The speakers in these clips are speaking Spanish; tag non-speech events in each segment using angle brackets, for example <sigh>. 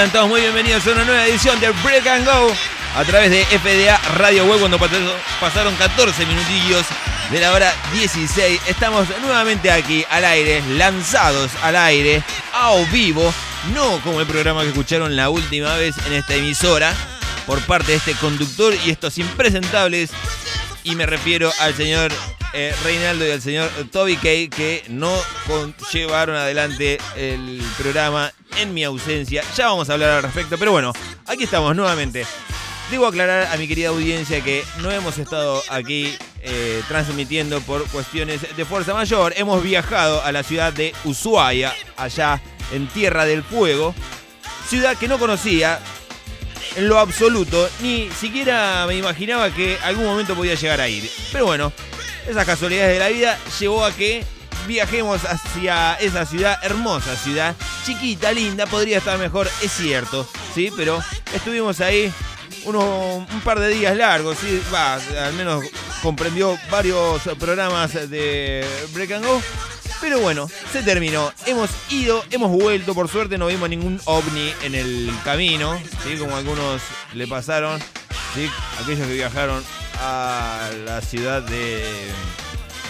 Sean todos muy bienvenidos a una nueva edición de Break and Go a través de FDA Radio Web cuando pasaron 14 minutillos de la hora 16. Estamos nuevamente aquí al aire, lanzados al aire, a vivo, no como el programa que escucharon la última vez en esta emisora por parte de este conductor y estos impresentables. Y me refiero al señor eh, Reinaldo y al señor Toby Kay que no llevaron adelante el programa en mi ausencia. Ya vamos a hablar al respecto, pero bueno, aquí estamos nuevamente. Debo aclarar a mi querida audiencia que no hemos estado aquí eh, transmitiendo por cuestiones de fuerza mayor. Hemos viajado a la ciudad de Ushuaia, allá en Tierra del Fuego, ciudad que no conocía en lo absoluto, ni siquiera me imaginaba que algún momento podía llegar a ir. Pero bueno, esas casualidades de la vida llevó a que viajemos hacia esa ciudad, hermosa ciudad, chiquita, linda, podría estar mejor, es cierto, ¿sí? Pero estuvimos ahí un par de días largos, ¿sí? Va, al menos comprendió varios programas de Break and Go. Pero bueno, se terminó. Hemos ido, hemos vuelto. Por suerte no vimos ningún ovni en el camino, ¿sí? como algunos le pasaron. ¿sí? Aquellos que viajaron a la ciudad de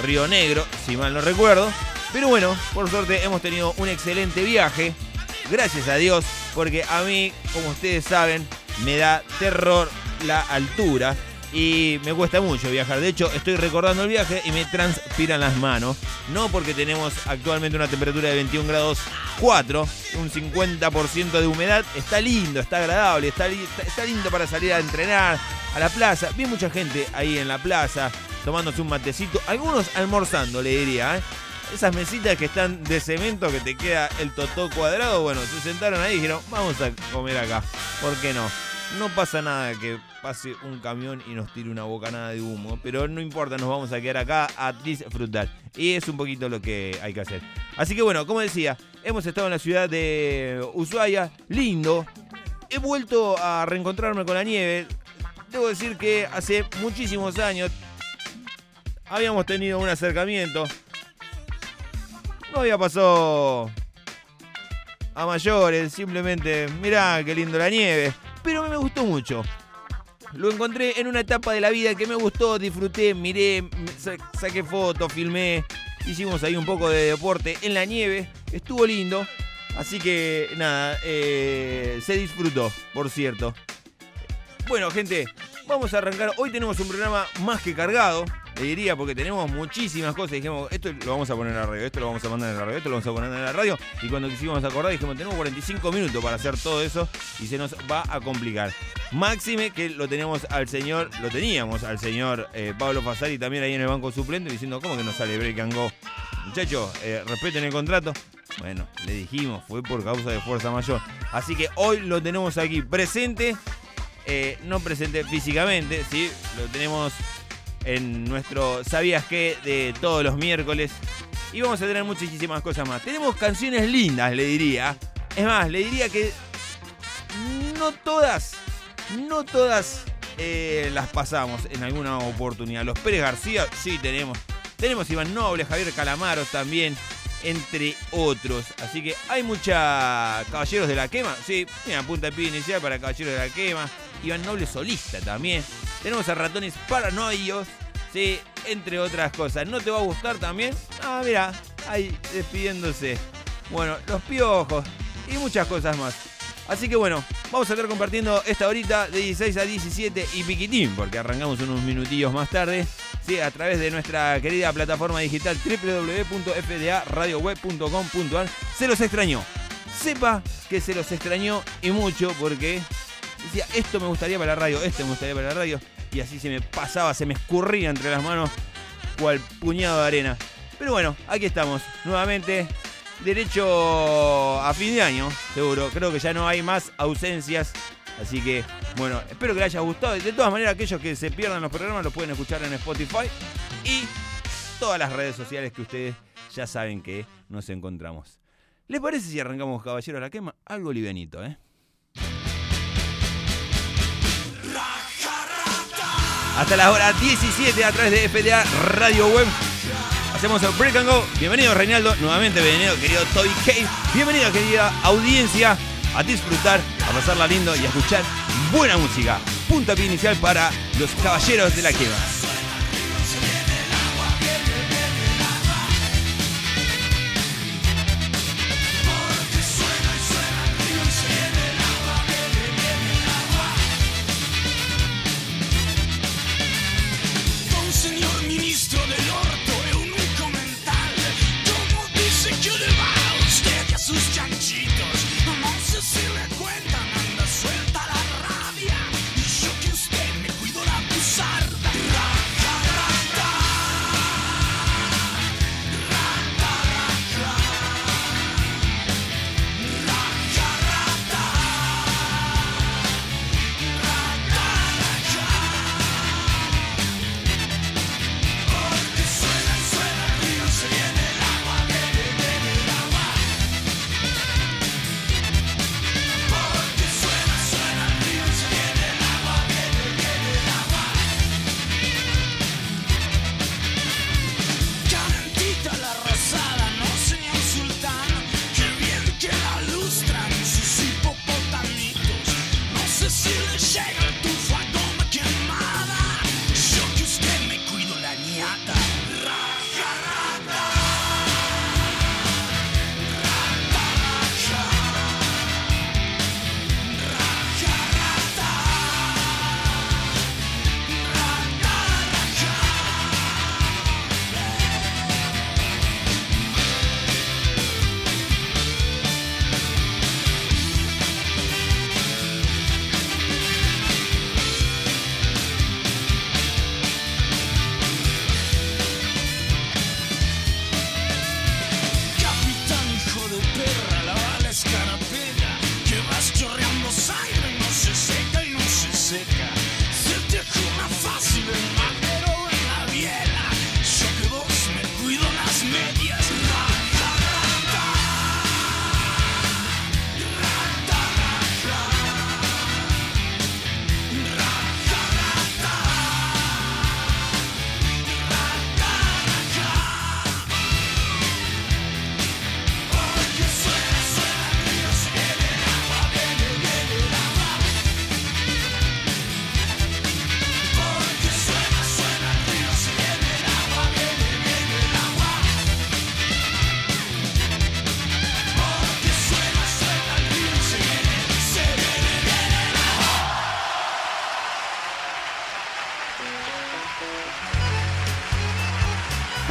Río Negro, si mal no recuerdo. Pero bueno, por suerte hemos tenido un excelente viaje. Gracias a Dios, porque a mí, como ustedes saben, me da terror la altura y me cuesta mucho viajar. De hecho, estoy recordando el viaje y me transpiran las manos. No porque tenemos actualmente una temperatura de 21 grados 4, un 50% de humedad. Está lindo, está agradable, está, está, lindo para salir a entrenar a la plaza. Vi mucha gente ahí en la plaza tomándose un matecito. Algunos almorzando, le diría. ¿eh? Esas mesitas que están de cemento que te queda el totó cuadrado. Bueno, se sentaron ahí y dijeron, vamos a comer acá. ¿Por qué no? No pasa nada que pase un camión y nos tire una bocanada de humo, pero no importa, nos vamos a quedar acá a disfrutar. Y es un poquito lo que hay que hacer. Así que bueno, como decía, hemos estado en la ciudad de Ushuaia, lindo. He vuelto a reencontrarme con la nieve. Debo decir que hace muchísimos años habíamos tenido un acercamiento. No había pasado a mayores, simplemente, mirá qué lindo la nieve pero me gustó mucho. Lo encontré en una etapa de la vida que me gustó, disfruté, miré, saqué fotos, filmé, hicimos ahí un poco de deporte en la nieve, estuvo lindo. Así que nada, eh, se disfrutó, por cierto. Bueno, gente, vamos a arrancar. Hoy tenemos un programa más que cargado le diría, porque tenemos muchísimas cosas. Dijimos, esto lo vamos a poner en la radio, esto lo vamos a mandar en la radio, esto lo vamos a poner en la radio. Y cuando quisimos acordar, dijimos, tenemos 45 minutos para hacer todo eso y se nos va a complicar. Máxime que lo tenemos al señor, lo teníamos al señor eh, Pablo Fasari también ahí en el banco suplente diciendo, ¿cómo que no sale break and go? Muchachos, eh, respeten el contrato. Bueno, le dijimos, fue por causa de fuerza mayor. Así que hoy lo tenemos aquí presente. Eh, no presente físicamente, ¿sí? Lo tenemos en nuestro ¿Sabías qué? de todos los miércoles. Y vamos a tener muchísimas cosas más. Tenemos canciones lindas, le diría. Es más, le diría que no todas, no todas eh, las pasamos en alguna oportunidad. Los Pérez García, sí tenemos. Tenemos Iván Noble, Javier Calamaros también, entre otros. Así que hay mucha Caballeros de la Quema. Sí, mira, punta de pie inicial para Caballeros de la Quema. Iván Noble solista también. Tenemos a ratones paranoios, sí, entre otras cosas. ¿No te va a gustar también? Ah, mira, ahí despidiéndose. Bueno, los piojos y muchas cosas más. Así que bueno, vamos a estar compartiendo esta horita de 16 a 17 y piquitín, porque arrancamos unos minutillos más tarde, ¿sí? a través de nuestra querida plataforma digital www.fdaradioweb.com.ar. Se los extrañó. Sepa que se los extrañó y mucho porque decía, esto me gustaría para la radio, esto me gustaría para la radio. Y así se me pasaba, se me escurría entre las manos cual puñado de arena. Pero bueno, aquí estamos, nuevamente. Derecho a fin de año, seguro. Creo que ya no hay más ausencias. Así que, bueno, espero que les haya gustado. De todas maneras, aquellos que se pierdan los programas los pueden escuchar en Spotify y todas las redes sociales que ustedes ya saben que nos encontramos. ¿Les parece si arrancamos Caballero a la Quema? Algo livianito, ¿eh? Hasta la hora 17 a través de FDA Radio Web. Hacemos el Break and Go. Bienvenido Reinaldo, nuevamente bienvenido querido Toby Case. Bienvenida querida audiencia a disfrutar, a pasarla lindo y a escuchar buena música. Punta pie inicial para los caballeros de la quema.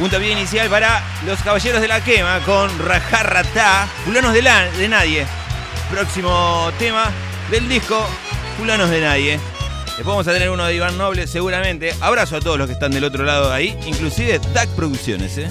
Punta bien inicial para los Caballeros de la Quema con Rajarratá, Fulanos de, la, de Nadie. Próximo tema del disco Fulanos de Nadie. Después vamos a tener uno de Iván Noble seguramente. Abrazo a todos los que están del otro lado ahí, inclusive DAC Producciones. ¿eh?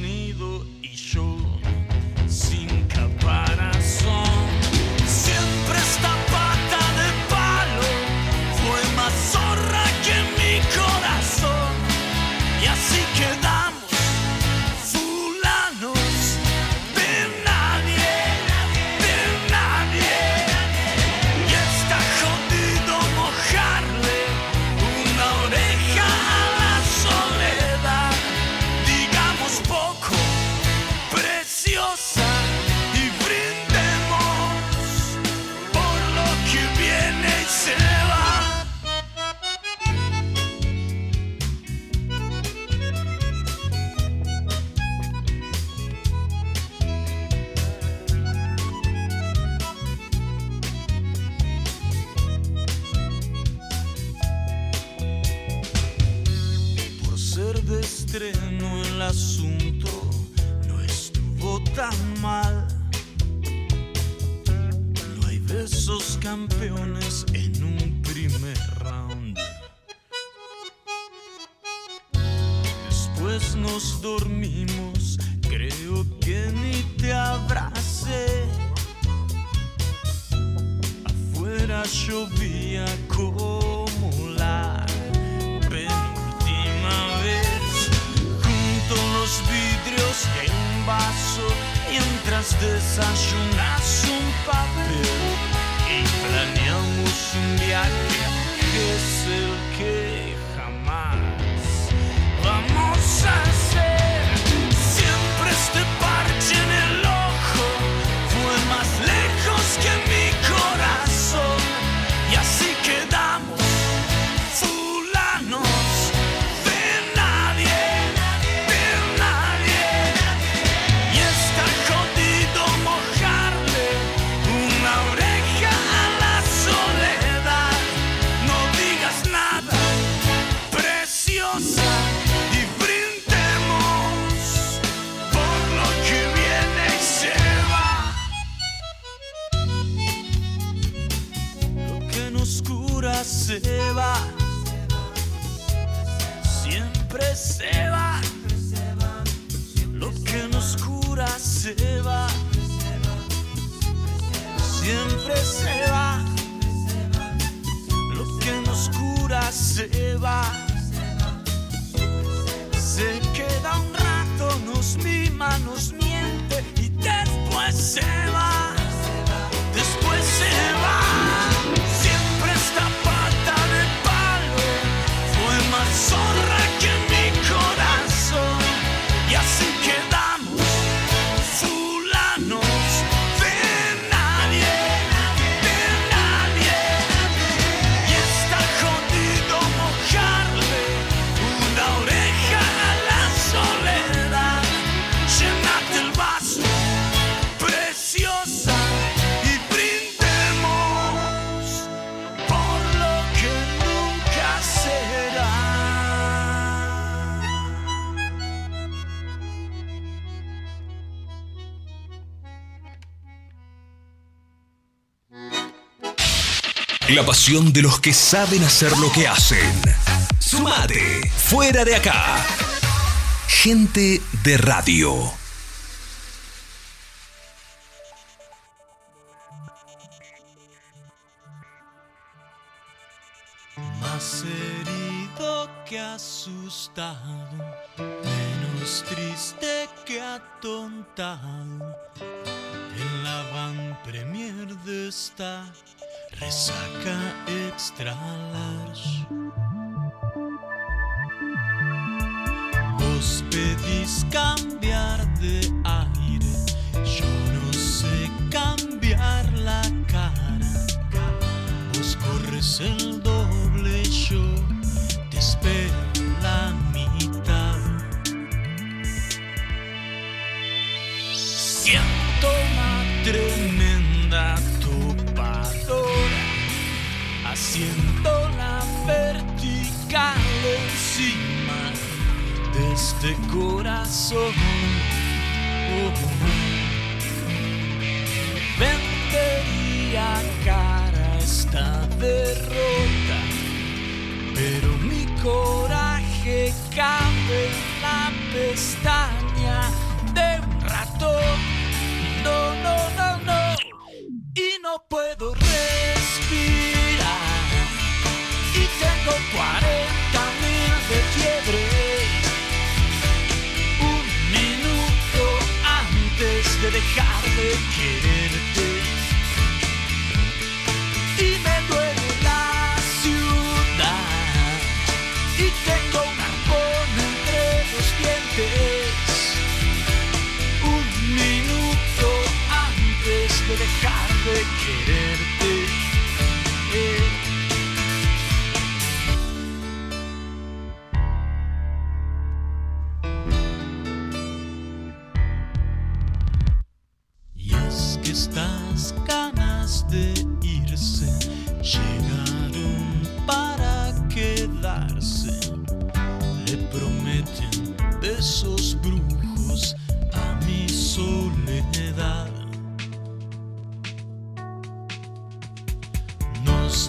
de los que saben hacer lo que hacen. Sumate, fuera de acá. Gente de radio. Más herido que asustado, menos triste que atontado. En la van premier de esta Resaca extra large. Vos pedís cambiar de aire. Yo no sé cambiar la cara. Vos corres el doble, yo te espero la mitad. Siento una Siento la vertical encima de este corazón. Oh, oh. Vendería cara esta derrota, pero mi coraje cabe en la pestaña de un ratón. No, no, no, no, y no puedo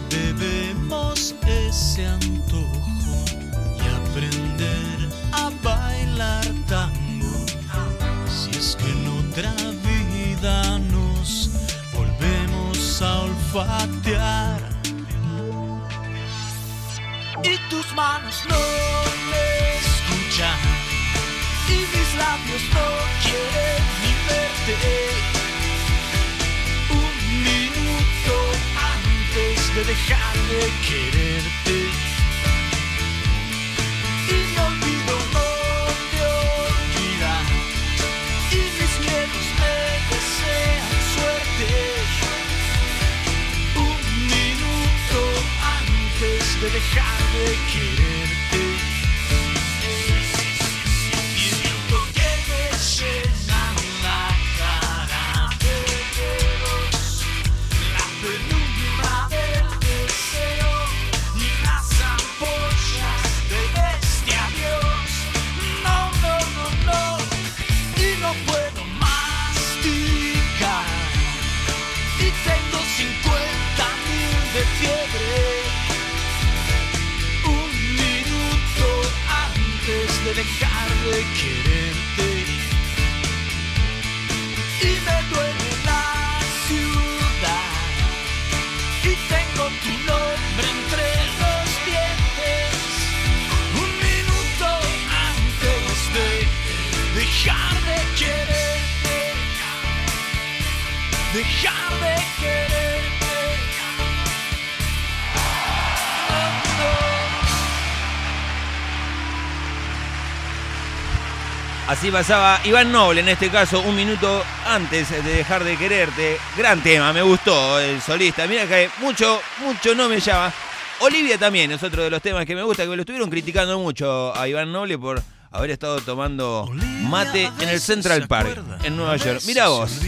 debemos ese antojo y aprender a bailar tango. Si es que en otra vida nos volvemos a olfatear. Y tus manos no me escuchan y mis labios no quieren ni verte. De dejar de quererte. Y mi olvido no te olvida. Y mis miedos me desean suerte. Un minuto antes de dejar de quererte. Así pasaba Iván Noble, en este caso, un minuto antes de dejar de quererte. Gran tema, me gustó el solista. Mira que mucho, mucho no me llama. Olivia también es otro de los temas que me gusta, que lo estuvieron criticando mucho a Iván Noble por haber estado tomando mate en el Central Park, en Nueva York. Mira vos,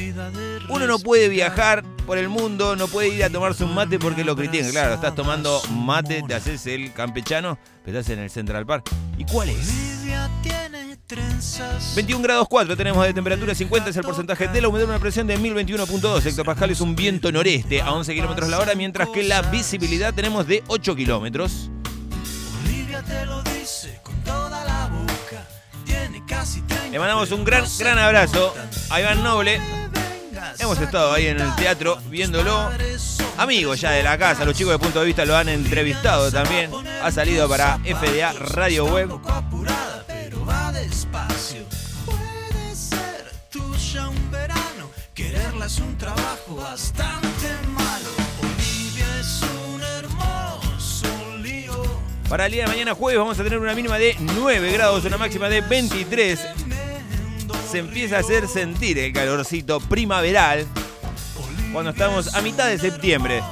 uno no puede viajar por el mundo, no puede ir a tomarse un mate porque lo critican. Claro, estás tomando mate, te haces el campechano, pero estás en el Central Park. ¿Y cuál es? Olivia tiene trenzas. 21 grados 4 tenemos de temperatura, 50 es el porcentaje de la humedad, una presión de 1021.2 hectopascales, un viento noreste a 11 kilómetros la hora, mientras que la visibilidad tenemos de 8 kilómetros. Olivia te lo dice con toda la boca. Tiene casi 30 Le mandamos un gran, gran abrazo a Iván Noble. Hemos estado ahí en el teatro viéndolo. Amigos ya de la casa, los chicos de punto de vista lo han entrevistado también. Ha salido para FDA Radio Web. Va despacio. Puede ser tuya un verano. Quererla es un trabajo bastante malo. Olivia es un hermoso lío. Para el día de mañana jueves vamos a tener una mínima de 9 grados, una máxima de 23. Se empieza a hacer sentir el calorcito primaveral cuando estamos a mitad de septiembre.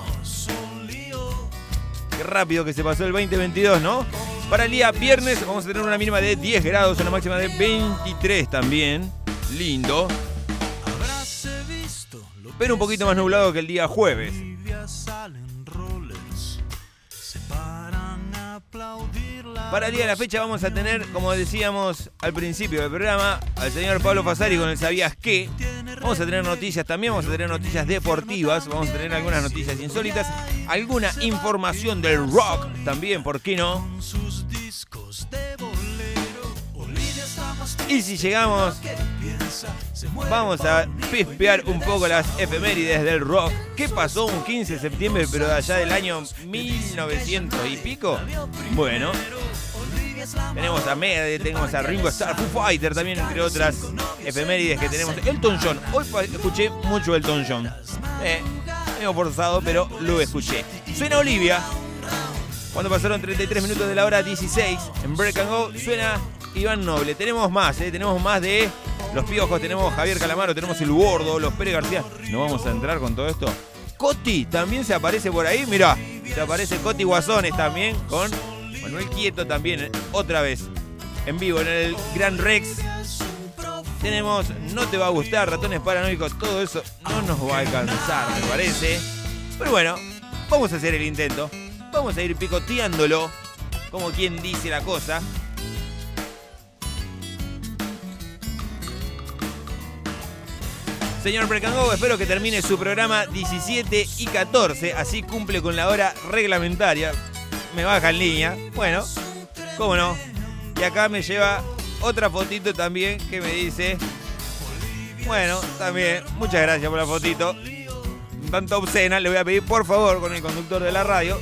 Qué rápido que se pasó el 2022, ¿no? Para el día viernes vamos a tener una mínima de 10 grados, una máxima de 23 también. Lindo. Pero un poquito más nublado que el día jueves. Para el día de la fecha vamos a tener, como decíamos al principio del programa, al señor Pablo Fasari con el Sabías qué. Vamos a tener noticias también, vamos a tener noticias deportivas, vamos a tener algunas noticias insólitas, alguna información del rock también, ¿por qué no? Y si llegamos, vamos a pispear un poco las efemérides del rock. ¿Qué pasó un 15 de septiembre, pero de allá del año 1900 y pico? Bueno, tenemos a Megadeth, tenemos a Ringo Starr, Foo Fighter también, entre otras efemérides que tenemos. Elton John, hoy escuché mucho Elton John. Eh, medio forzado, pero lo escuché. Suena Olivia. Cuando pasaron 33 minutos de la hora 16, en Break and Go suena Iván Noble. Tenemos más, eh, tenemos más de Los Piojos, tenemos Javier Calamaro, tenemos El Gordo, Los Pérez García. ¿No vamos a entrar con todo esto? Coti también se aparece por ahí, mirá. Se aparece Coti Guasones también con Manuel Quieto también, eh, otra vez. En vivo en el Gran Rex. Tenemos No te va a gustar, ratones paranoicos, todo eso no nos va a alcanzar, me parece. Pero bueno, vamos a hacer el intento. Vamos a ir picoteándolo, como quien dice la cosa. Señor Precango, espero que termine su programa 17 y 14, así cumple con la hora reglamentaria. Me baja en línea. Bueno, cómo no. Y acá me lleva otra fotito también que me dice. Bueno, también, muchas gracias por la fotito. Tanto obscena, le voy a pedir por favor con el conductor de la radio.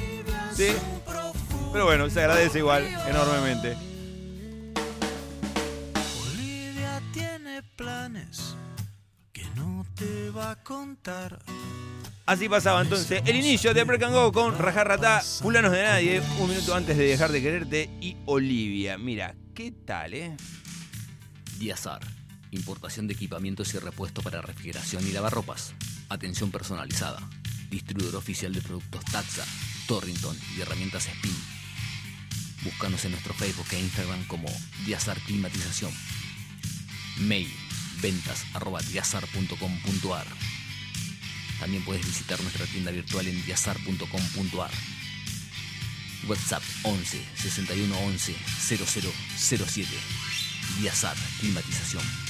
¿sí? Pero bueno, se agradece igual, enormemente. Olivia tiene planes te va a contar. Así pasaba entonces el inicio de Break and Go con Rajarratá, Fulanos de Nadie, un minuto antes de dejar de quererte y Olivia. Mira, ¿qué tal, eh? Diazar. Importación de equipamientos y repuestos para refrigeración y lavarropas. Atención personalizada. Distribuidor oficial de productos Taxa, Torrington y herramientas Spin. Búscanos en nuestro Facebook e Instagram como Diazar Climatización. Mail ventas arroba. También puedes visitar nuestra tienda virtual en diazar.com.ar. WhatsApp 11 61 11 0007. Diazar Climatización.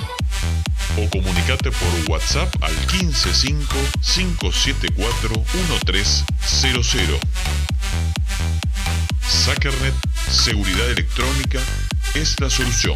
o comunicate por WhatsApp al 155-574-1300. Sackernet Seguridad Electrónica es la solución.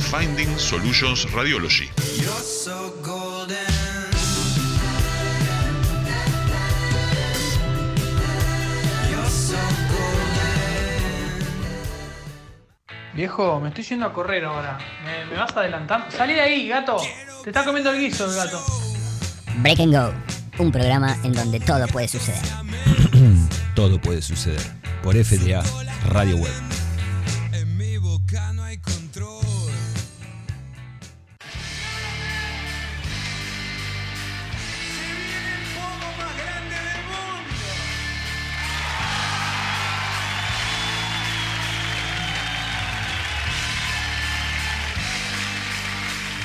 Finding Solutions Radiology. Viejo, me estoy yendo a correr ahora. ¿Me, me vas a adelantar? Salí de ahí, gato. Te está comiendo el guiso el gato. Break and Go, un programa en donde todo puede suceder. <clears throat> Todo puede suceder por FDA Radio Web.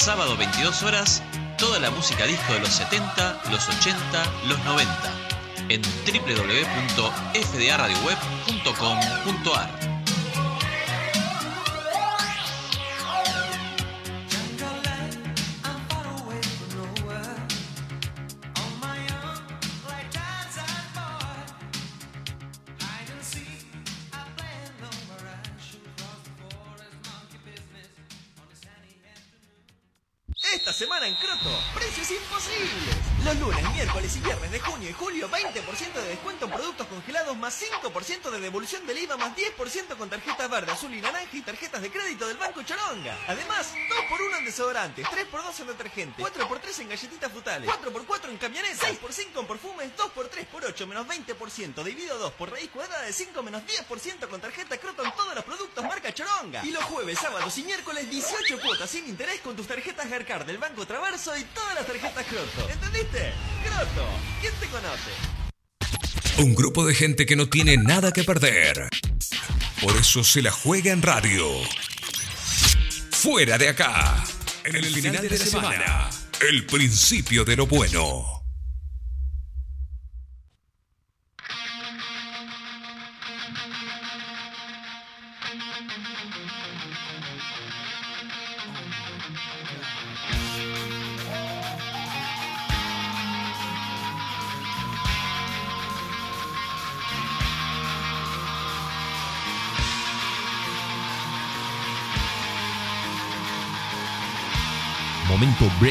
sábado 22 horas, toda la música disco de los 70, los 80, los 90 en www.fdaradioweb.com.ar. azul y naranja y tarjetas de crédito del Banco Choronga. Además, 2x1 en desodorantes, 3x2 en detergente, 4x3 en galletitas frutales, 4x4 en camionetas, 6x5 en perfumes, 2x3 por 8 menos 20%, dividido 2 por raíz cuadrada de 5 menos 10% con tarjeta Croto en todos los productos marca Choronga. Y los jueves, sábados y miércoles 18 cuotas sin interés con tus tarjetas Garcard del Banco Traverso y todas las tarjetas Croto. ¿Entendiste? Croto, ¿quién te conoce? Un grupo de gente que no tiene nada que perder. Por eso se la juega en radio. Fuera de acá. En el final de la semana. El principio de lo bueno.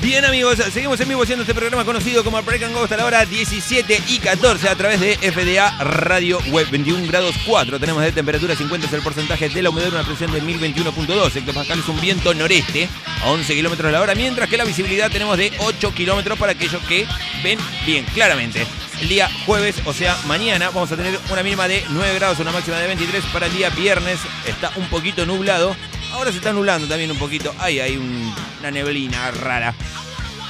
Bien amigos, seguimos en vivo haciendo este programa conocido como Break and Go hasta la hora 17 y 14 a través de FDA Radio Web 21 grados 4. Tenemos de temperatura 50 es el porcentaje de la humedad, una presión de 1021.2 hectopascales, un viento noreste a 11 kilómetros a la hora, mientras que la visibilidad tenemos de 8 kilómetros para aquellos que ven bien claramente. El día jueves, o sea, mañana, vamos a tener una mínima de 9 grados, una máxima de 23. Para el día viernes está un poquito nublado. Ahora se está nublando también un poquito. Ahí hay un- neblina rara.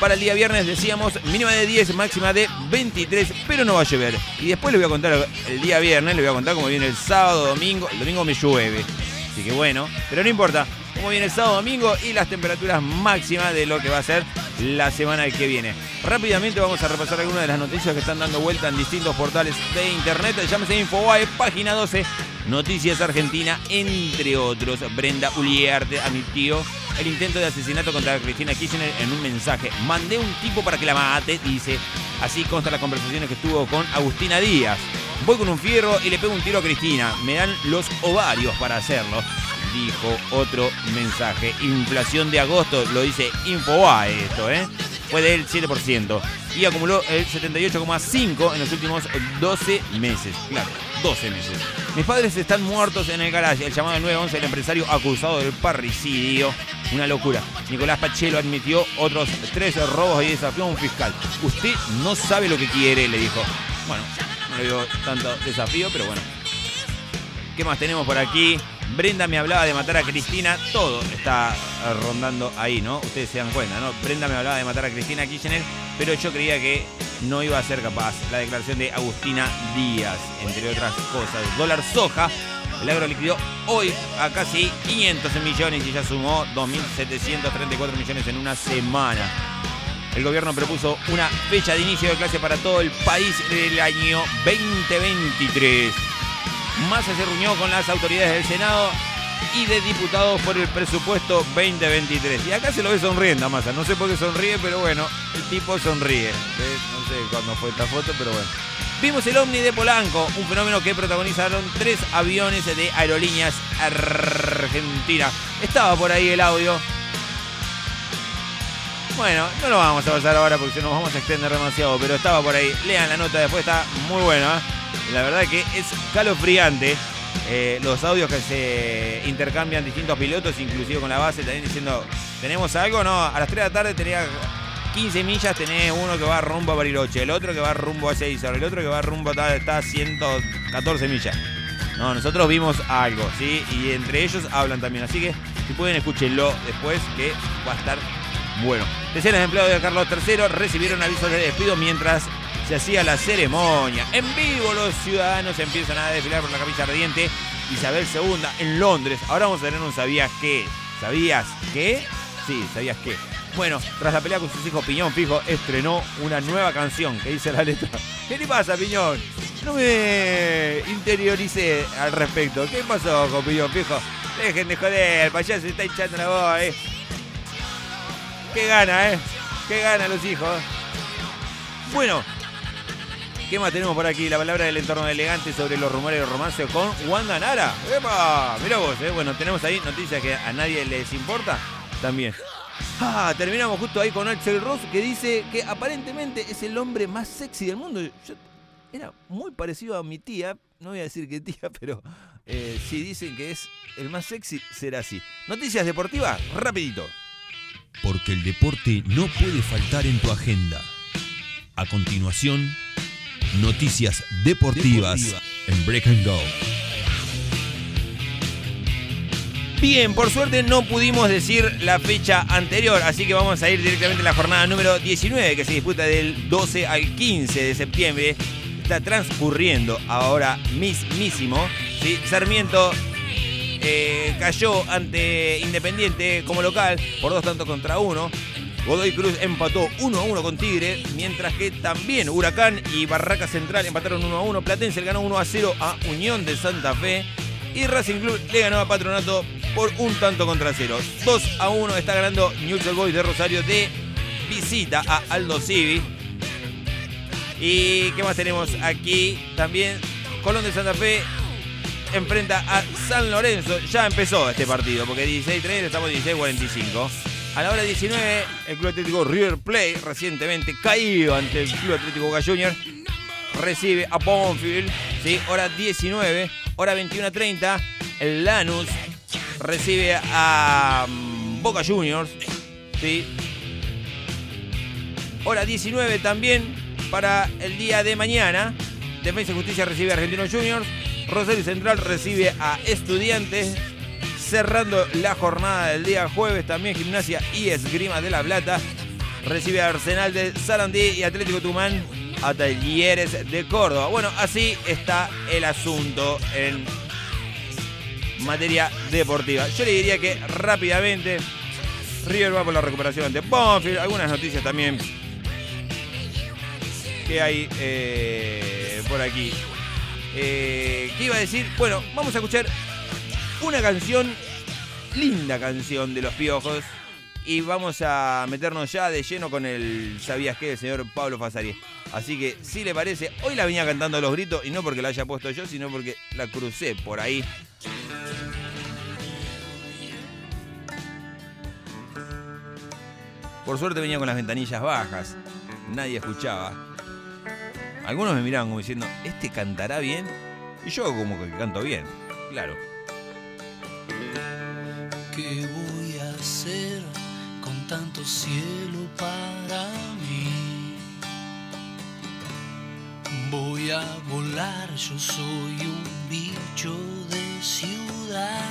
Para el día viernes decíamos mínima de 10, máxima de 23, pero no va a llover. Y después les voy a contar el día viernes, les voy a contar cómo viene el sábado, domingo. El domingo me llueve. Así que bueno, pero no importa. Cómo viene el sábado, domingo y las temperaturas máximas de lo que va a ser la semana que viene. Rápidamente vamos a repasar algunas de las noticias que están dando vuelta en distintos portales de internet. Llámese Infobae, página 12, Noticias Argentina, entre otros. Brenda Uliarte admitió el intento de asesinato contra Cristina Kirchner en un mensaje. Mandé un tipo para que la mate, dice. Así consta las conversaciones que estuvo con Agustina Díaz. Voy con un fierro y le pego un tiro a Cristina. Me dan los ovarios para hacerlo. Dijo otro mensaje. Inflación de agosto, lo dice Infobae esto, ¿eh? Fue del 7% y acumuló el 78,5% en los últimos 12 meses. Claro, 12 meses. Mis padres están muertos en el garaje. El llamado del 911, el empresario acusado del parricidio. Una locura. Nicolás Pachelo admitió otros tres robos y desafió a un fiscal. Usted no sabe lo que quiere, le dijo. Bueno, no le dio tanto desafío, pero bueno. ¿Qué más tenemos por aquí? Brenda me hablaba de matar a Cristina. Todo está rondando ahí, ¿no? Ustedes se dan cuenta, ¿no? Brenda me hablaba de matar a Cristina Kirchner, pero yo creía que no iba a ser capaz. La declaración de Agustina Díaz, entre otras cosas. Dólar soja. El agro liquidó hoy a casi 500 millones y ya sumó 2.734 millones en una semana. El gobierno propuso una fecha de inicio de clase para todo el país del año 2023. Massa se reunió con las autoridades del Senado y de diputados por el presupuesto 2023. Y acá se lo ve sonriendo a Massa. No sé por qué sonríe, pero bueno, el tipo sonríe. No sé cuándo fue esta foto, pero bueno. Vimos el Omni de Polanco, un fenómeno que protagonizaron tres aviones de aerolíneas argentina. Estaba por ahí el audio. Bueno, no lo vamos a pasar ahora porque se nos vamos a extender demasiado, pero estaba por ahí. Lean la nota después, está muy buena. La verdad que es calofriante. eh, los audios que se intercambian distintos pilotos, inclusive con la base, también diciendo, ¿tenemos algo? No, a las 3 de la tarde tenía 15 millas, tenés uno que va rumbo a Bariloche, el otro que va rumbo a Seiza, el otro que va rumbo a está a 114 millas. No, nosotros vimos algo, ¿sí? Y entre ellos hablan también, así que si pueden escúchenlo después que va a estar bueno. Decenas de empleados de Carlos III recibieron avisos de despido mientras se hacía la ceremonia. En vivo los ciudadanos empiezan a desfilar por la capilla ardiente Isabel II en Londres. Ahora vamos a tener un ¿sabías qué? ¿Sabías qué? Sí, ¿sabías qué? Bueno, tras la pelea con sus hijos, Piñón Fijo estrenó una nueva canción que dice la letra. ¿Qué le pasa, Piñón? No me interioricé al respecto. ¿Qué pasó con Piñón Fijo? Dejen de joder, el payaso se está hinchando la voz, eh. Qué gana, eh. Qué gana los hijos. Bueno, ¿Qué más tenemos por aquí? La palabra del entorno elegante sobre los rumores de romance con Wanda Nara. ¡Epa! Mirá vos, ¿eh? Bueno, tenemos ahí noticias que a nadie les importa. También. Ah, terminamos justo ahí con Axel Ross que dice que aparentemente es el hombre más sexy del mundo. Yo, era muy parecido a mi tía, no voy a decir que tía, pero eh, si dicen que es el más sexy, será así. Noticias deportivas, rapidito. Porque el deporte no puede faltar en tu agenda. A continuación, noticias deportivas, en Break and Go. Bien, por suerte no pudimos decir la fecha anterior, así que vamos a ir directamente a la jornada número 19 que se disputa del 12 al 15 de septiembre. Está transcurriendo ahora mismísimo. Sarmiento eh, cayó ante Independiente como local por dos tantos contra uno. Godoy Cruz empató 1 a 1 con Tigre, mientras que también Huracán y Barraca Central empataron 1 a 1. Platense ganó 1 a 0 a Unión de Santa Fe. Y Racing Club le ganó a Patronato por un tanto contra cero. 2 a 1 está ganando Newell's Boys de Rosario de visita a Aldo Civi. ¿Y qué más tenemos aquí? También Colón de Santa Fe enfrenta a San Lorenzo. Ya empezó este partido, porque 16-3 estamos 16-45. A la hora 19, el Club Atlético River Plate, recientemente caído ante el Club Atlético Boca Junior, recibe a Bonfield. ¿sí? Hora 19, hora 21.30, el Lanús recibe a mm, Boca Juniors. ¿sí? Hora 19 también para el día de mañana. Defensa y Justicia recibe a Argentinos Juniors. Rosario Central recibe a Estudiantes. Cerrando la jornada del día jueves también Gimnasia y Esgrima de la Plata. Recibe a Arsenal de Sarandí y Atlético Tumán a Talleres de Córdoba. Bueno, así está el asunto en materia deportiva. Yo le diría que rápidamente River va por la recuperación ante Bonfield. Algunas noticias también que hay eh, por aquí. Eh, ¿Qué iba a decir? Bueno, vamos a escuchar una canción, linda canción de los piojos. Y vamos a meternos ya de lleno con el ¿Sabías qué? del señor Pablo Fasari. Así que, si le parece, hoy la venía cantando a los gritos y no porque la haya puesto yo, sino porque la crucé por ahí. Por suerte venía con las ventanillas bajas. Nadie escuchaba. Algunos me miraban como diciendo, ¿este cantará bien? Y yo como que canto bien, claro. ¿Qué voy a hacer con tanto cielo para mí? Voy a volar, yo soy un bicho de ciudad.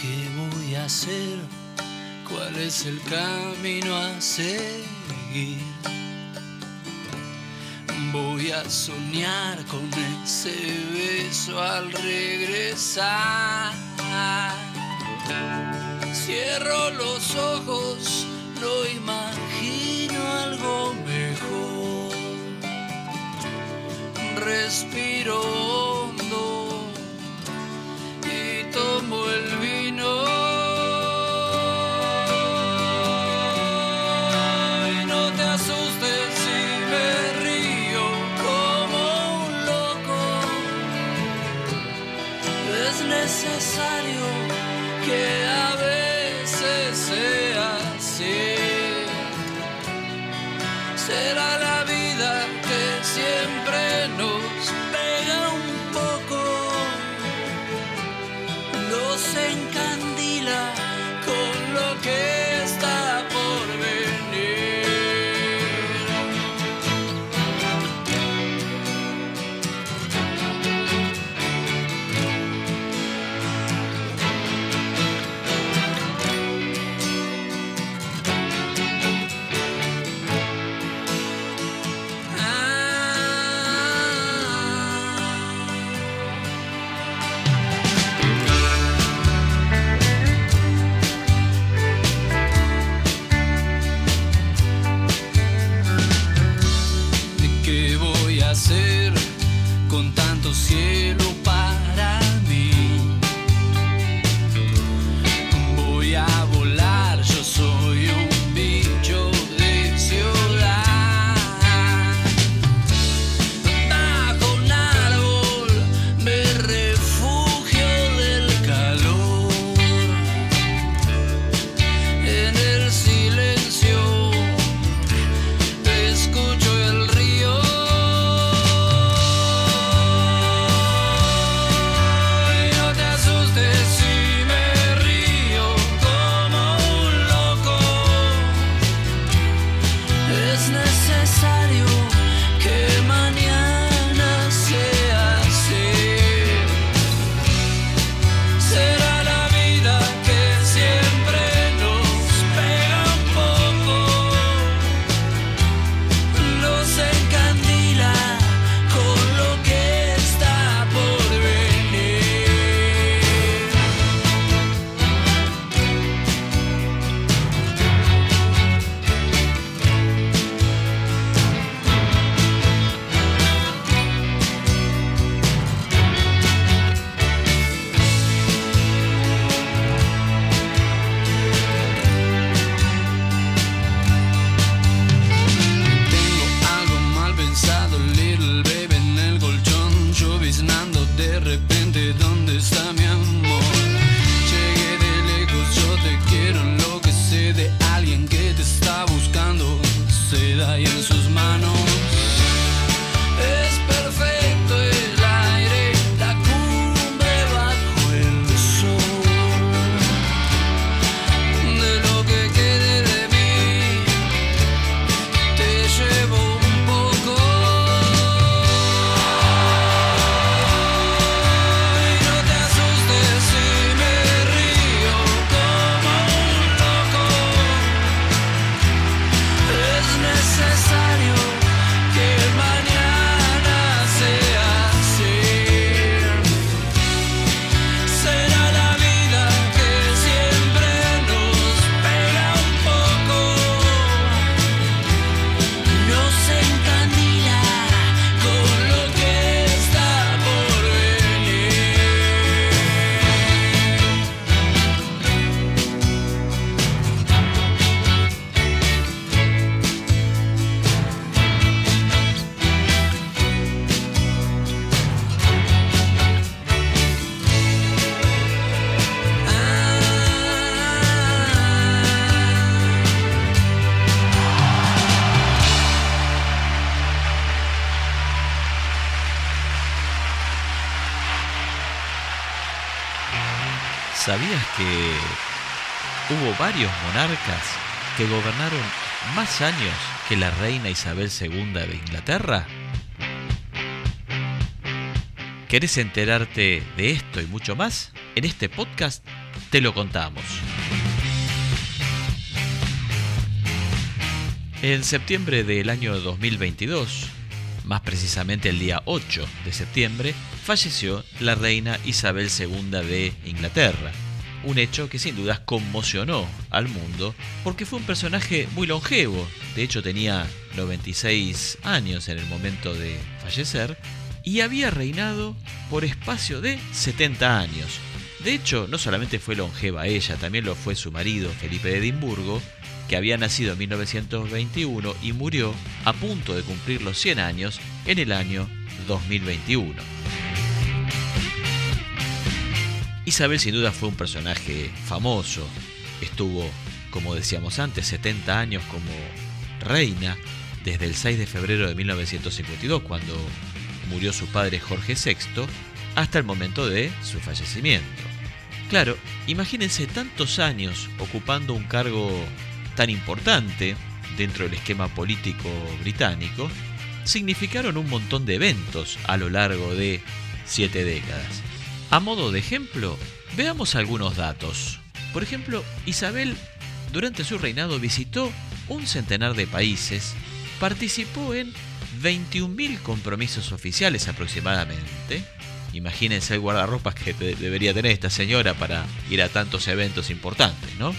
¿Qué voy a hacer? ¿Cuál es el camino a seguir? Voy a soñar con ese beso al regresar. Cierro los ojos, no imagino algo mejor. Respiro hondo y tomo el vino. Hubo varios monarcas que gobernaron más años que la reina Isabel II de Inglaterra? ¿Querés enterarte de esto y mucho más? En este podcast te lo contamos. En septiembre del año 2022, más precisamente el día 8 de septiembre, falleció la reina Isabel II de Inglaterra. Un hecho que sin dudas conmocionó al mundo porque fue un personaje muy longevo. De hecho tenía 96 años en el momento de fallecer y había reinado por espacio de 70 años. De hecho, no solamente fue longeva ella, también lo fue su marido Felipe de Edimburgo, que había nacido en 1921 y murió a punto de cumplir los 100 años en el año 2021. Isabel sin duda fue un personaje famoso, estuvo, como decíamos antes, 70 años como reina desde el 6 de febrero de 1952, cuando murió su padre Jorge VI, hasta el momento de su fallecimiento. Claro, imagínense tantos años ocupando un cargo tan importante dentro del esquema político británico, significaron un montón de eventos a lo largo de siete décadas. A modo de ejemplo, veamos algunos datos. Por ejemplo, Isabel durante su reinado visitó un centenar de países, participó en 21.000 compromisos oficiales aproximadamente, Imagínense el guardarropas que debería tener esta señora para ir a tantos eventos importantes, ¿no?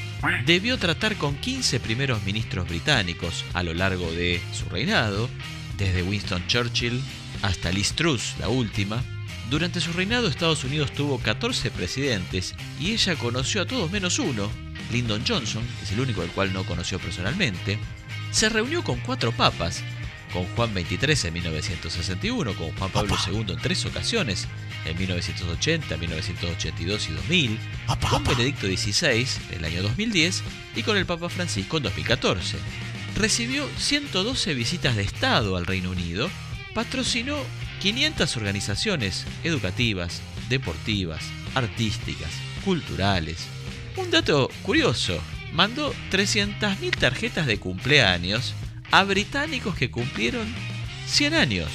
Debió tratar con 15 primeros ministros británicos a lo largo de su reinado, desde Winston Churchill hasta Liz Truss, la última. Durante su reinado Estados Unidos tuvo 14 presidentes y ella conoció a todos menos uno, Lyndon Johnson, que es el único al cual no conoció personalmente. Se reunió con cuatro papas, con Juan XXIII en 1961, con Juan Pablo II en tres ocasiones, en 1980, 1982 y 2000, con Benedicto XVI en el año 2010 y con el Papa Francisco en 2014. Recibió 112 visitas de Estado al Reino Unido, patrocinó 500 organizaciones educativas, deportivas, artísticas, culturales. Un dato curioso, mandó 300.000 tarjetas de cumpleaños a británicos que cumplieron 100 años.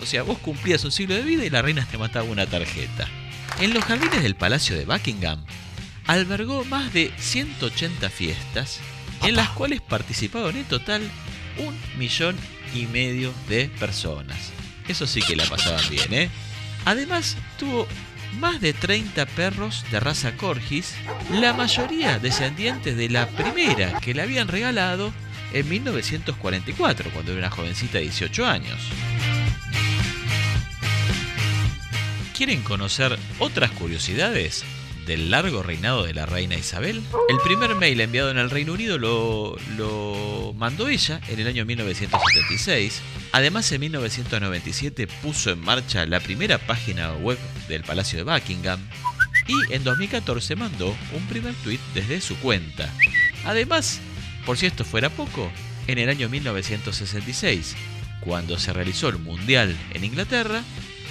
O sea, vos cumplías un siglo de vida y la reina te mataba una tarjeta. En los jardines del Palacio de Buckingham albergó más de 180 fiestas en las cuales participaron en total un millón y medio de personas. Eso sí que la pasaban bien, ¿eh? Además, tuvo más de 30 perros de raza Corgis, la mayoría descendientes de la primera que le habían regalado en 1944, cuando era una jovencita de 18 años. ¿Quieren conocer otras curiosidades del largo reinado de la reina Isabel? El primer mail enviado en el Reino Unido lo, mandó ella en el año 1976. Además, en 1997 puso en marcha la primera página web del Palacio de Buckingham. Y en 2014 mandó un primer tweet desde su cuenta. Además, por si esto fuera poco, en el año 1966, cuando se realizó el Mundial en Inglaterra,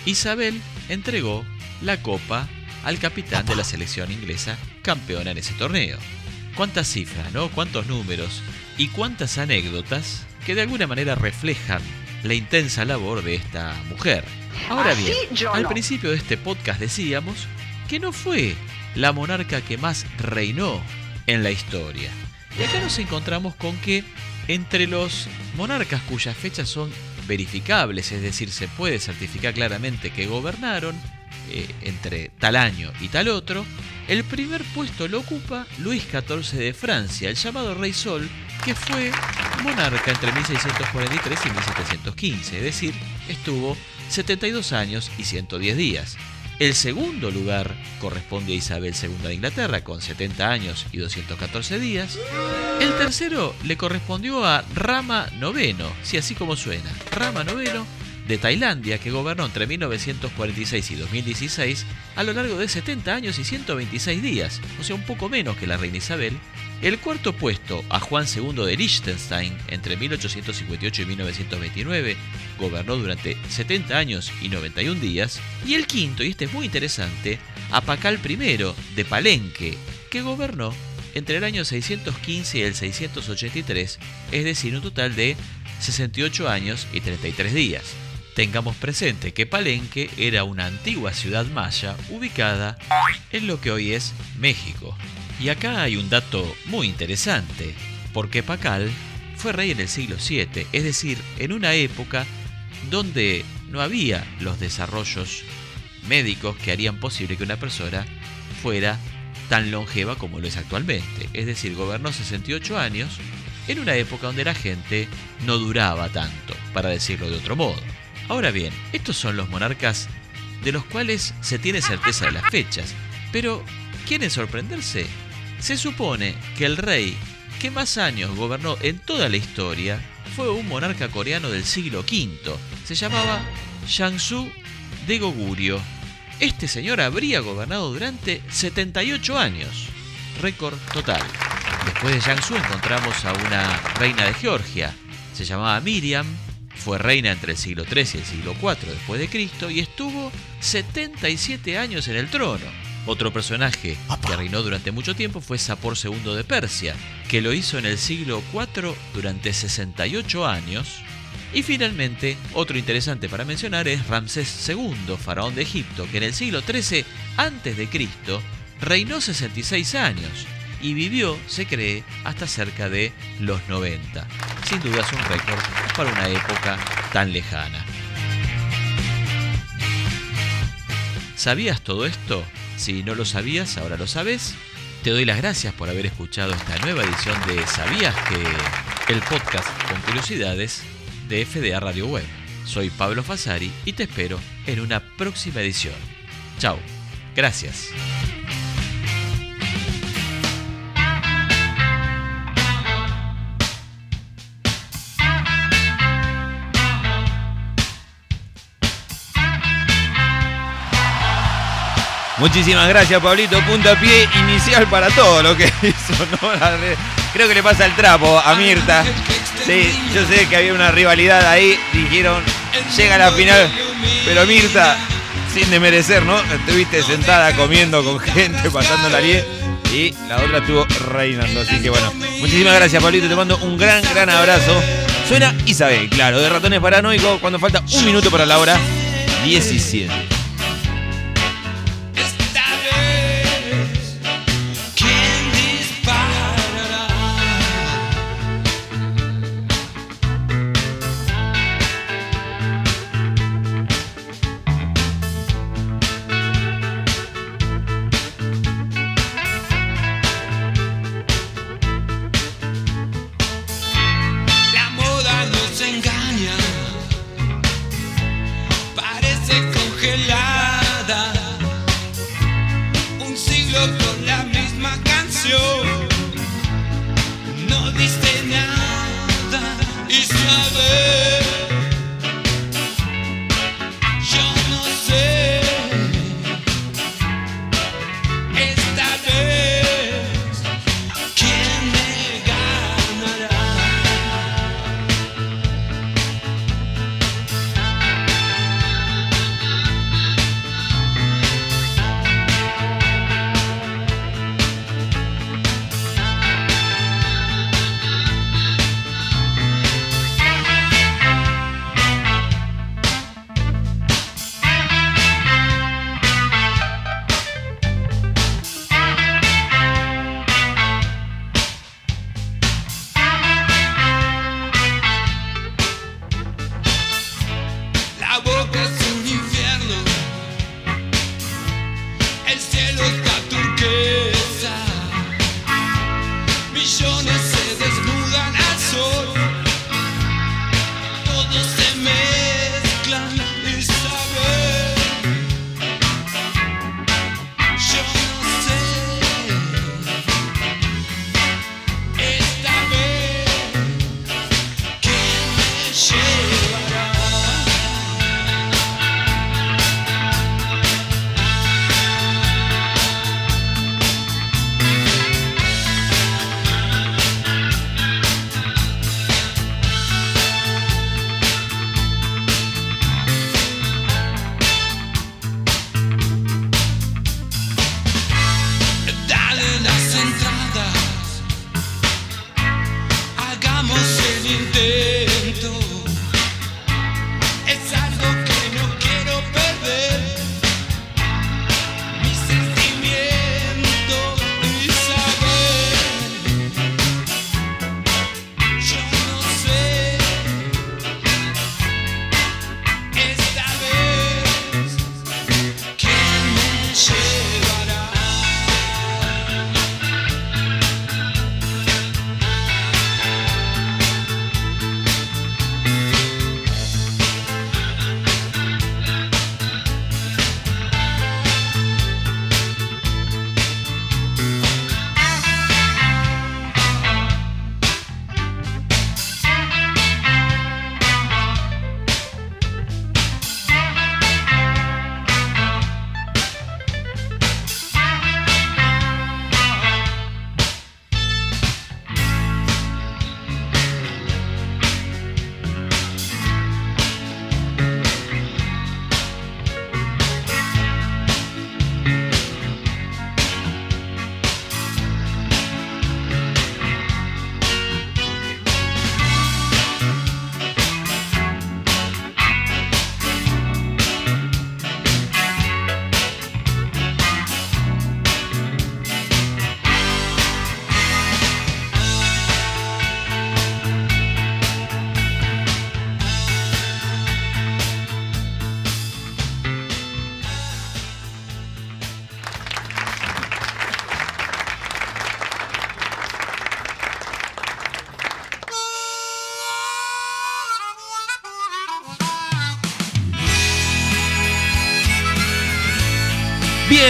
Isabel entregó la copa al capitán de la selección inglesa campeona en ese torneo. Cuántas cifras, ¿no? Cuántos números y cuántas anécdotas que de alguna manera reflejan la intensa labor de esta mujer. Ahora bien, al principio de este podcast decíamos que no fue la monarca que más reinó en la historia. Y acá nos encontramos con que entre los monarcas cuyas fechas son verificables, es decir, se puede certificar claramente que gobernaron eh, entre tal año y tal otro, el primer puesto lo ocupa Luis XIV de Francia, el llamado Rey Sol, que fue monarca entre 1643 y 1715, es decir, estuvo 72 años y 110 días. El segundo lugar corresponde a Isabel II de Inglaterra con 70 años y 214 días. El tercero le correspondió a Rama IX, si así como suena, Rama IX de Tailandia que gobernó entre 1946 y 2016 a lo largo de 70 años y 126 días, o sea un poco menos que la reina Isabel. El cuarto puesto a Juan II de Liechtenstein entre 1858 y 1929, gobernó durante 70 años y 91 días. Y el quinto, y este es muy interesante, a Pacal I de Palenque, que gobernó entre el año 615 y el 683, es decir, un total de 68 años y 33 días. Tengamos presente que Palenque era una antigua ciudad maya ubicada en lo que hoy es México. Y acá hay un dato muy interesante, porque Pacal fue rey en el siglo VII, es decir, en una época donde no había los desarrollos médicos que harían posible que una persona fuera tan longeva como lo es actualmente. Es decir, gobernó 68 años en una época donde la gente no duraba tanto, para decirlo de otro modo. Ahora bien, estos son los monarcas de los cuales se tiene certeza de las fechas, pero ¿quieren sorprenderse? Se supone que el rey que más años gobernó en toda la historia fue un monarca coreano del siglo V. Se llamaba Shangsu de Goguryeo. Este señor habría gobernado durante 78 años, récord total. Después de Shangsu encontramos a una reina de Georgia, se llamaba Miriam, fue reina entre el siglo III y el siglo IV después de Cristo y estuvo 77 años en el trono. Otro personaje que reinó durante mucho tiempo fue Sapor II de Persia, que lo hizo en el siglo IV durante 68 años. Y finalmente, otro interesante para mencionar es Ramsés II, faraón de Egipto, que en el siglo XIII a.C. reinó 66 años y vivió, se cree, hasta cerca de los 90. Sin duda es un récord para una época tan lejana. ¿Sabías todo esto? Si no lo sabías, ahora lo sabes. Te doy las gracias por haber escuchado esta nueva edición de ¿Sabías que? El podcast con curiosidades de FDA Radio Web. Soy Pablo Fasari y te espero en una próxima edición. Chao. Gracias. Muchísimas gracias, Pablito. Puntapié inicial para todo lo que <laughs> hizo. Creo que le pasa el trapo a Mirta. Sí, yo sé que había una rivalidad ahí. Dijeron, llega la final. Pero Mirta, sin desmerecer, ¿no? Estuviste sentada comiendo con gente, pasando la lie. Y la otra estuvo reinando. Así que bueno, muchísimas gracias, Pablito. Te mando un gran, gran abrazo. Suena Isabel, claro, de ratones paranoicos. Cuando falta un minuto para la hora 17.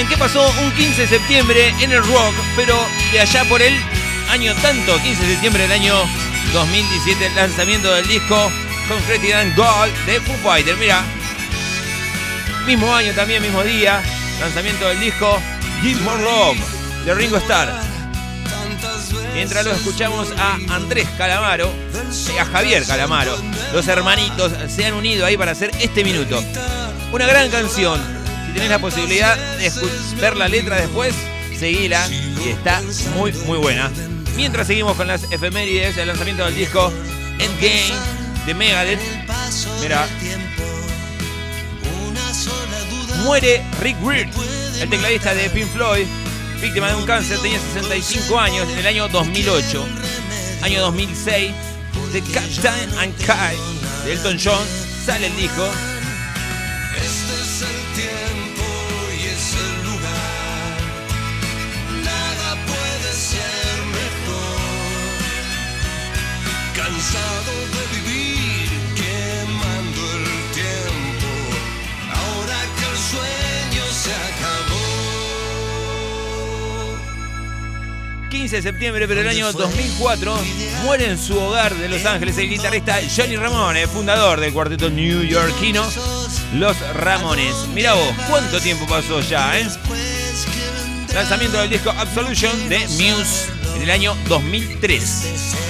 Bien, ¿qué pasó un 15 de septiembre en el rock? Pero de allá por el año tanto, 15 de septiembre del año 2017, el lanzamiento del disco Concrete and Gold de Foo Fighters. Mira, mismo año también, mismo día, lanzamiento del disco Give More Love de Ringo Starr. Mientras lo escuchamos a Andrés Calamaro y a Javier Calamaro, los hermanitos se han unido ahí para hacer este minuto. Una gran canción. Si tenés la posibilidad de ver la letra después, seguila y está muy muy buena. Mientras seguimos con las efemérides, el lanzamiento del disco Endgame de Megadeth. Mira. Muere Rick Weir, el tecladista de Pink Floyd, víctima de un cáncer, tenía 65 años en el año 2008. Año 2006, The Captain and Kai de Elton John sale el disco. Cansado de vivir quemando el tiempo. Ahora que el sueño se acabó. 15 de septiembre, pero el año 2004 muere en su hogar de Los Ángeles el guitarrista Johnny Ramone, fundador del cuarteto newyorkino Los Ramones. Mirá vos, cuánto tiempo pasó ya, ¿eh? Lanzamiento del disco Absolution de Muse en el año 2003.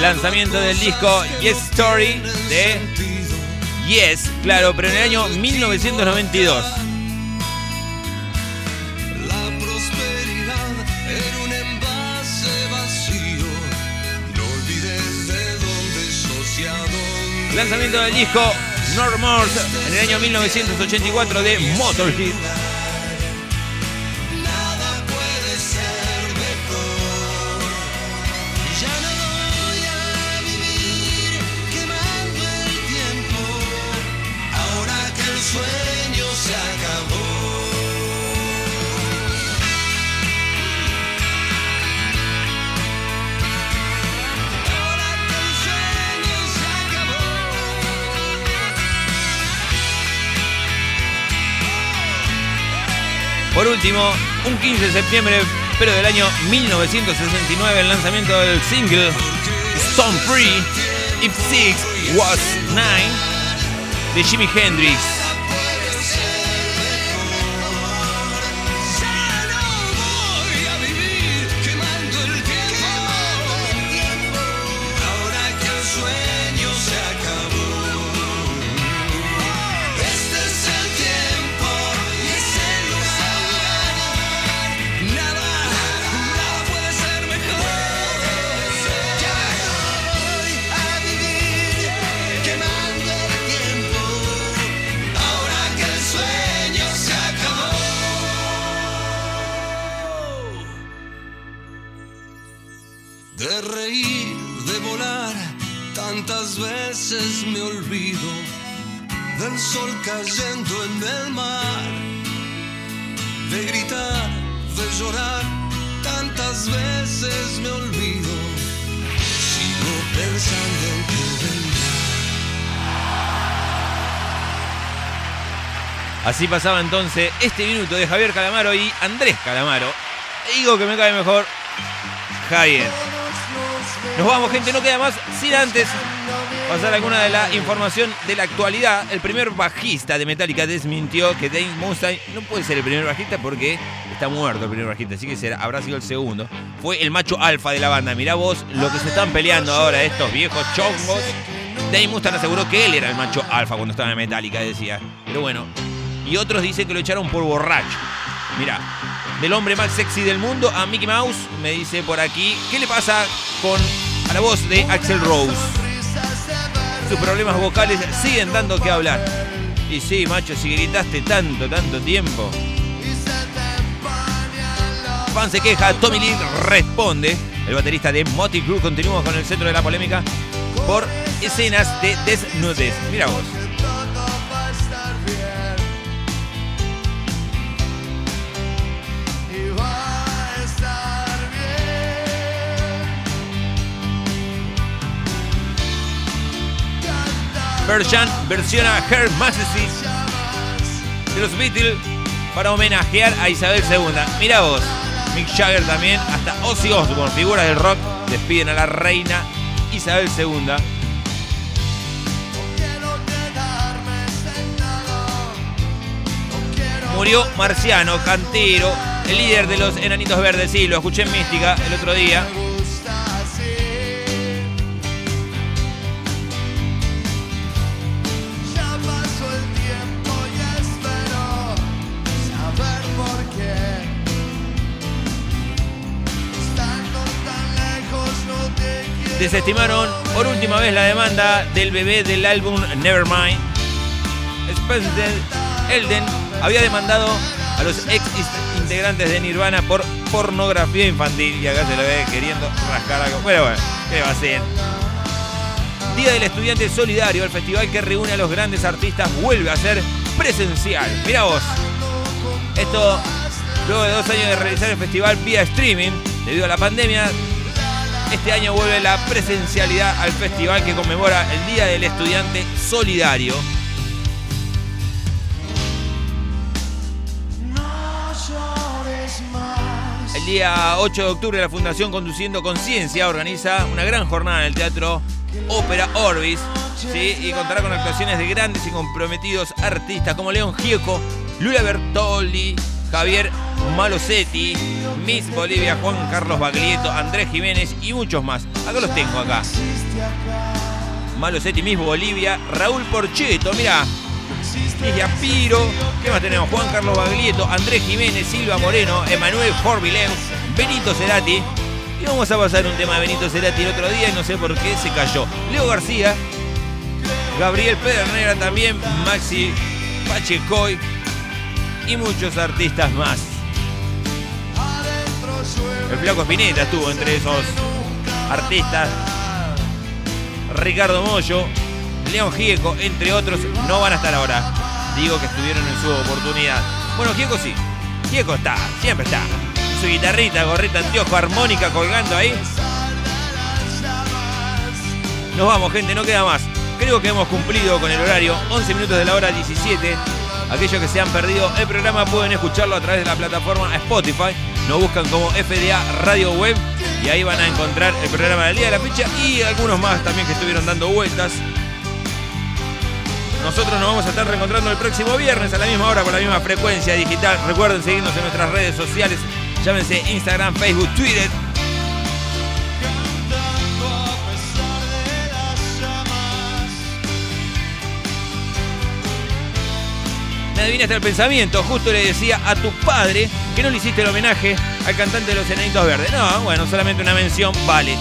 Lanzamiento del disco Yes Story de Yes, claro, pero en el año 1992. La prosperidad era un envase vacío. No olvides de dónde sos y a dónde Lanzamiento del disco No Remorse en el año 1984 de Motorhead. Por último, un 15 de septiembre, pero del año 1969, el lanzamiento del single Stone Free, If Six Was Nine, de Jimi Hendrix. Tantas veces me olvido del sol cayendo en el mar. De gritar, de llorar, tantas veces me olvido. Sigo pensando en que vendrá. Así pasaba entonces este minuto de Javier Calamaro y Andrés Calamaro. Digo que me cae mejor Javier. Nos vamos, gente, no queda más sin antes pasar alguna de la información de la actualidad. El primer bajista de Metallica desmintió que Dave Mustaine no puede ser el primer bajista porque está muerto el primer bajista, así que será, habrá sido el segundo. Fue el macho alfa de la banda. Mirá vos lo que se están peleando ahora estos viejos chongos. Dave Mustaine aseguró que él era el macho alfa cuando estaba en Metallica, decía. Pero bueno, y otros dicen que lo echaron por borracho. Mira, del hombre más sexy del mundo a Mickey Mouse, me dice por aquí, ¿qué le pasa con a la voz de Axel Rose? Sus problemas vocales siguen dando que hablar. Y sí, macho, si gritaste tanto, tanto tiempo. Fan se queja, Tommy Lee responde. El baterista de Motley Crue continúa con el centro de la polémica por escenas de desnudez. Mira vos. Berjan versiona Her Majesty de los Beatles para homenajear a Isabel II. Mira vos, Mick Jagger también, hasta Ozzy Osbourne, figuras del rock, despiden a la reina Isabel II. Murió Marciano, cantero, el líder de los Enanitos Verdes. Sí, lo escuché en Mística el otro día. Desestimaron por última vez la demanda del bebé del álbum Nevermind. Spencer Elden había demandado a los ex integrantes de Nirvana por pornografía infantil y acá se lo ve queriendo rascar algo. Bueno, bueno, ¿qué va a ser? Día del Estudiante Solidario, el festival que reúne a los grandes artistas, vuelve a ser presencial. Mira vos, esto luego de dos años de realizar el festival vía streaming, debido a la pandemia, este año vuelve la presencialidad al festival que conmemora el Día del Estudiante Solidario. El día 8 de octubre la Fundación Conduciendo Conciencia organiza una gran jornada en el Teatro Ópera Orbis y contará con actuaciones de grandes y comprometidos artistas como León Gieco, Lula Bertoldi, Javier Malosetti, Miss Bolivia, Juan Carlos Baglietto, Andrés Jiménez y muchos más. Acá los tengo acá. Malosetti, Miss Bolivia, Raúl Porcheto, mira. Ligia Piro, ¿qué más tenemos? Juan Carlos Baglietto, Andrés Jiménez, Silva Moreno, Emanuel Forbilem, Benito Cerati. Y vamos a pasar un tema de Benito Cerati el otro día y no sé por qué se cayó. Leo García, Gabriel Pedernera también, Maxi Pachecoy y muchos artistas más. El Flaco Espineta estuvo entre esos artistas. Ricardo Mollo, León Gieco, entre otros, no van a estar ahora. Digo que estuvieron en su oportunidad. Bueno, Gieco sí. Gieco está, siempre está. Su guitarrita, gorrita, anteojo, armónica colgando ahí. Nos vamos, gente, no queda más. Creo que hemos cumplido con el horario. 11 minutos de la hora 17. Aquellos que se han perdido el programa pueden escucharlo a través de la plataforma Spotify. Nos buscan como FDA Radio Web y ahí van a encontrar el programa del día de la fecha y algunos más también que estuvieron dando vueltas. Nosotros nos vamos a estar reencontrando el próximo viernes a la misma hora con la misma frecuencia digital. Recuerden seguirnos en nuestras redes sociales. Llámense Instagram, Facebook, Twitter. Adivinaste el pensamiento. Justo le decía a tu padre que no le hiciste el homenaje al cantante de los Enanitos Verdes. No, bueno, solamente una mención vale.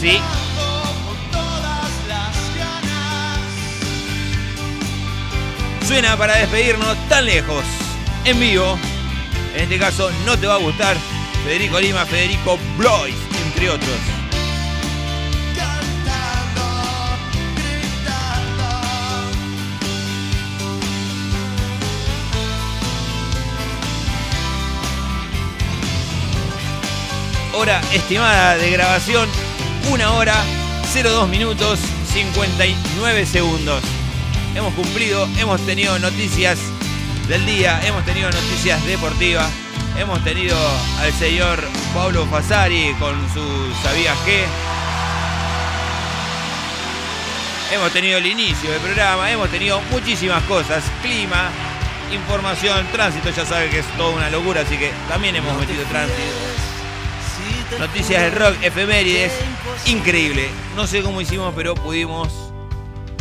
Sí. Suena para despedirnos tan lejos. En vivo. En este caso no te va a gustar. Federico Lima, Federico Blois, entre otros. Hora estimada de grabación, una hora, 02 minutos, 59 segundos. Hemos cumplido, hemos tenido noticias del día, hemos tenido noticias deportivas, hemos tenido al señor Pablo Fasari con su ¿Sabías qué? Hemos tenido el inicio del programa, hemos tenido muchísimas cosas, clima, información, tránsito, ya saben que es toda una locura, así que también hemos metido tránsito. Noticias del rock, efemérides, increíble. No sé cómo hicimos, pero pudimos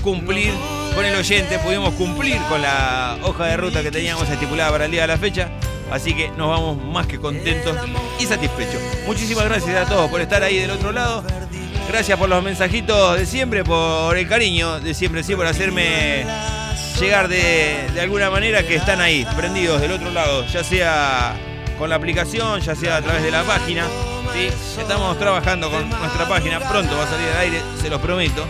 cumplir con el oyente, pudimos cumplir con la hoja de ruta que teníamos estipulada para el día de la fecha. Así que nos vamos más que contentos y satisfechos. Muchísimas gracias a todos por estar ahí del otro lado. Gracias por los mensajitos de siempre, por el cariño de siempre, sí, por hacerme llegar de, de alguna manera que están ahí, prendidos del otro lado, ya sea con la aplicación, ya sea a través de la página. Estamos trabajando con nuestra página, pronto va a salir al aire, se los prometo.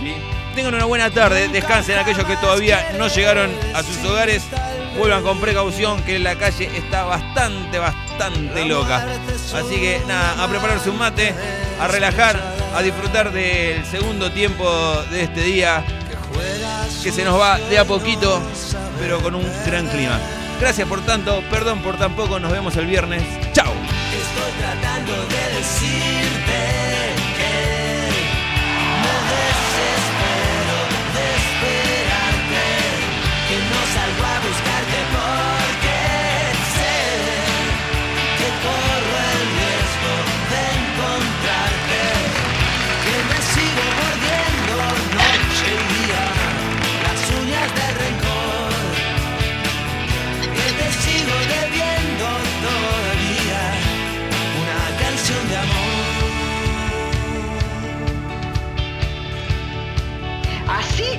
¿sí? Tengan una buena tarde, descansen aquellos que todavía no llegaron a sus hogares, vuelvan con precaución que la calle está bastante, bastante loca. Así que nada, a prepararse un mate, a relajar, a disfrutar del segundo tiempo de este día que se nos va de a poquito, pero con un gran clima. Gracias por tanto, perdón por tan poco, nos vemos el viernes. Chao tratando de decirte.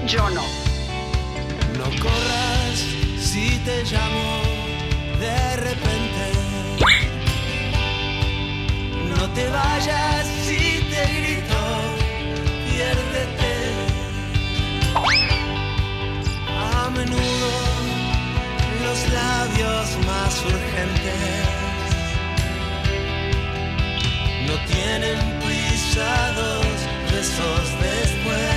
yo no. No corras si te llamo de repente. No te vayas si te grito, piérdete. A menudo los labios más urgentes no tienen pisados besos después.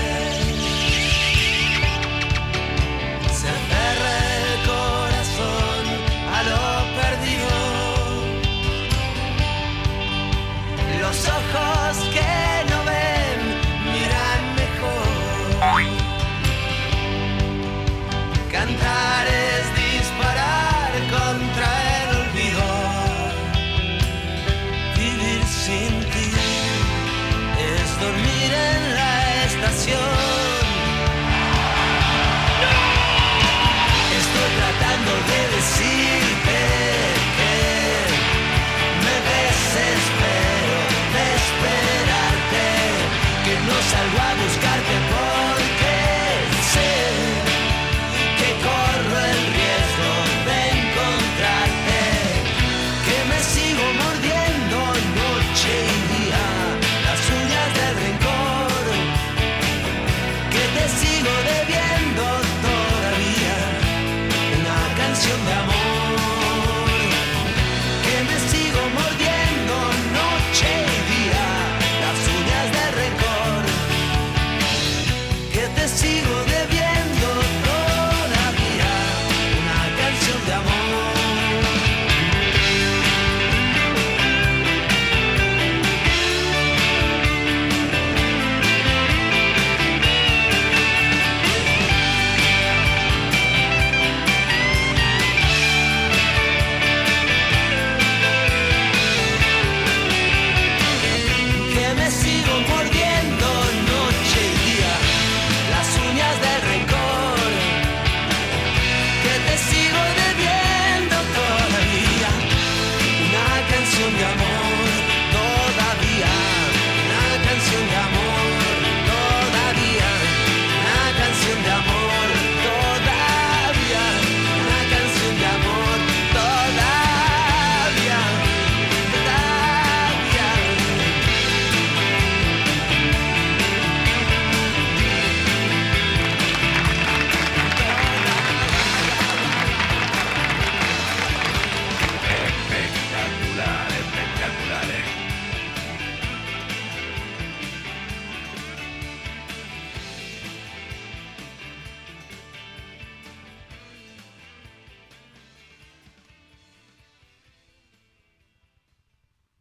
your